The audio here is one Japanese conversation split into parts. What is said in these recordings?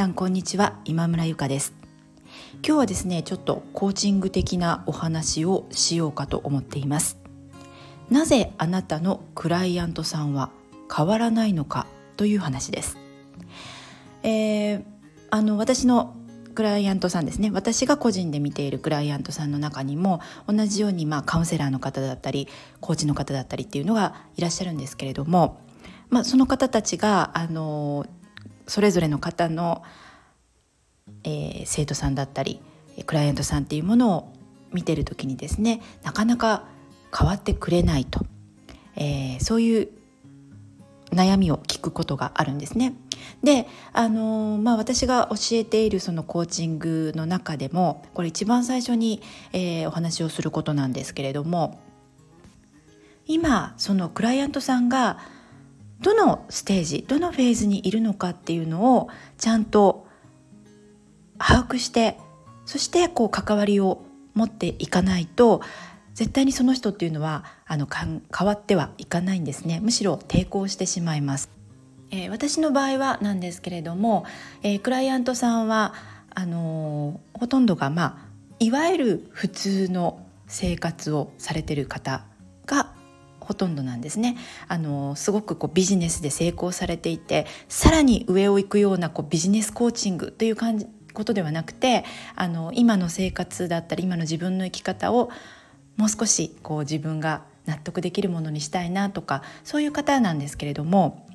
さんこんにちは。今村ゆかです。今日はですねちょっとコーチング的なお話をしようかと思っています。なぜあなたのクライアントさんは変わらないのかという話です、えー、あの私のクライアントさんですね。私が個人で見ているクライアントさんの中にも同じようにまあカウンセラーの方だったりコーチの方だったりっていうのがいらっしゃるんですけれども、まあ、その方たちがあのそれぞれの方の、えー、生徒さんだったりクライアントさんっていうものを見てる時にですねなかなか変わってくれないと、えー、そういう悩みを聞くことがあるんですね。であのまあ、私が教えているそのコーチングの中でもこれ一番最初に、えー、お話をすることなんですけれども今そのクライアントさんがどのステージどのフェーズにいるのかっていうのをちゃんと把握してそしてこう関わりを持っていかないと絶対にその人っていうのはあの変わってはいかないんですね。むしろ抵抗してしまいます、えー、私の場合はなんですけれども、えー、クライアントさんはあのー、ほとんどがまあいわゆる普通の生活をされてる方がほとんどなんですね。あのすごくこうビジネスで成功されていてさらに上を行くようなこうビジネスコーチングという感じことではなくてあの今の生活だったり今の自分の生き方をもう少しこう自分が納得できるものにしたいなとかそういう方なんですけれども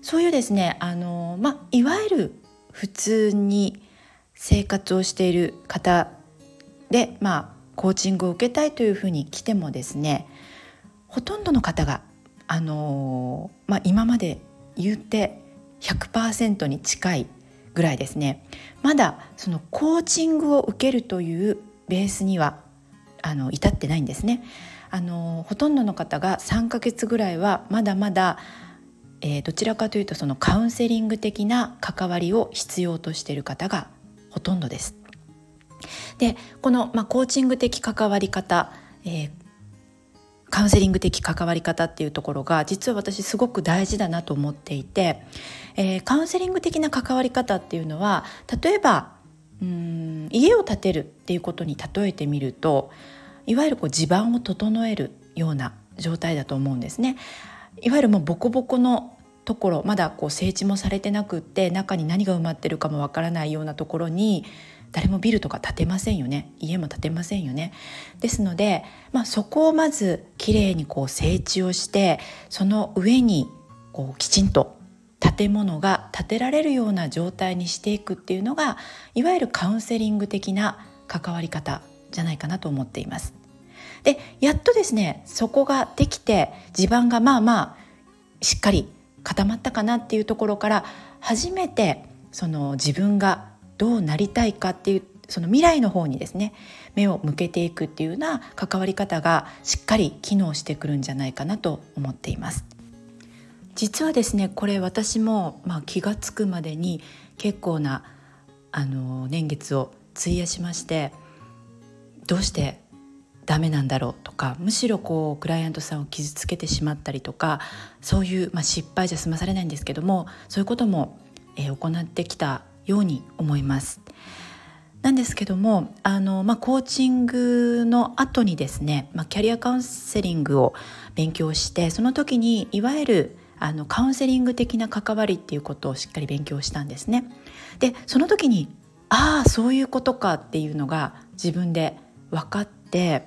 そういうですねあの、まあ、いわゆる普通に生活をしている方で、まあ、コーチングを受けたいというふうに来てもですねほとんどの方が、あのまあ、今まで言って100%に近いぐらいですねまだそのコーチングを受けるというベースにはあの至ってないんですね。あのほとんどの方が3ヶ月ぐらいはまだまだ、えー、どちらかというとそのカウンセリング的な関わりを必要としている方がほとんどです。でこの、まあ、コーチング的関わり方、えー、カウンセリング的関わり方っていうところが実は私すごく大事だなと思っていて、えー、カウンセリング的な関わり方っていうのは例えばうん家を建てるっていうことに例えてみるといわゆるこう地盤を整えるような状態だと思うんですね。いわゆるもうボコボコのところまだこう整地もされてなくって中に何が埋まってるかもわからないようなところに誰もビルとか建てませんよね家も建てませんよねですので、まあ、そこをまずきれいにこう整地をしてその上にこうきちんと建物が建てられるような状態にしていくっていうのがいわゆるカウンセリング的な関わり方じゃないかなと思っています。でやっとですねそこができて地盤がまあまあしっかり固まったかなっていうところから初めてその自分がどうなりたいかっていうその未来の方にですね目を向けていくっていうような関わり方がしっかり機能してくるんじゃないかなと思っています。実はですねこれ私も、まあ、気が付くまでに結構なあの年月を費やしましてどうしてダメなんだろうとかむしろこうクライアントさんを傷つけてしまったりとかそういう、まあ、失敗じゃ済まされないんですけどもそういうことも、えー、行ってきたように思います。なんですけどもあの、まあ、コーチングの後にですね、まあ、キャリアカウンセリングを勉強してその時にいわゆるあのカウンセリング的な関わりっていうことをしっかり勉強したんですね。でその時にああそういうことかっていうのが自分で分かって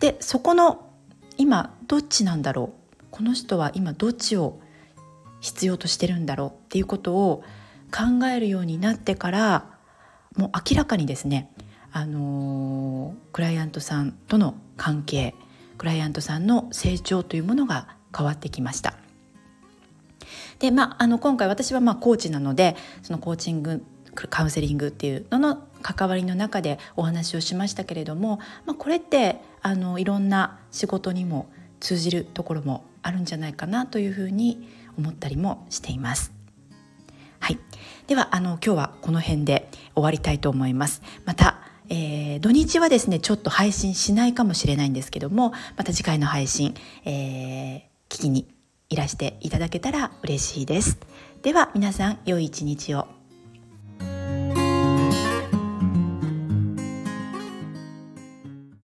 でそこの今どっちなんだろう？この人は今どっちを必要としてるんだろう？っていうことを考えるようになってからもう明らかにですね、あのー、クライアントさんとの関係クライアントさんの成長というものが変わってきました。でまあ、あの今回私はまあコーチなのでそのコーチングカウンセリングっていうのの関わりの中でお話をしましたけれども、まあ、これってあのいろんな仕事にも通じるところもあるんじゃないかなというふうに思ったりもしています。はい、ではあの今日はこの辺で終わりたいと思います。また、えー、土日はですねちょっと配信しないかもしれないんですけどもまた次回の配信、えー、聞きにいらしていただけたら嬉しいです。では皆さん良い一日を。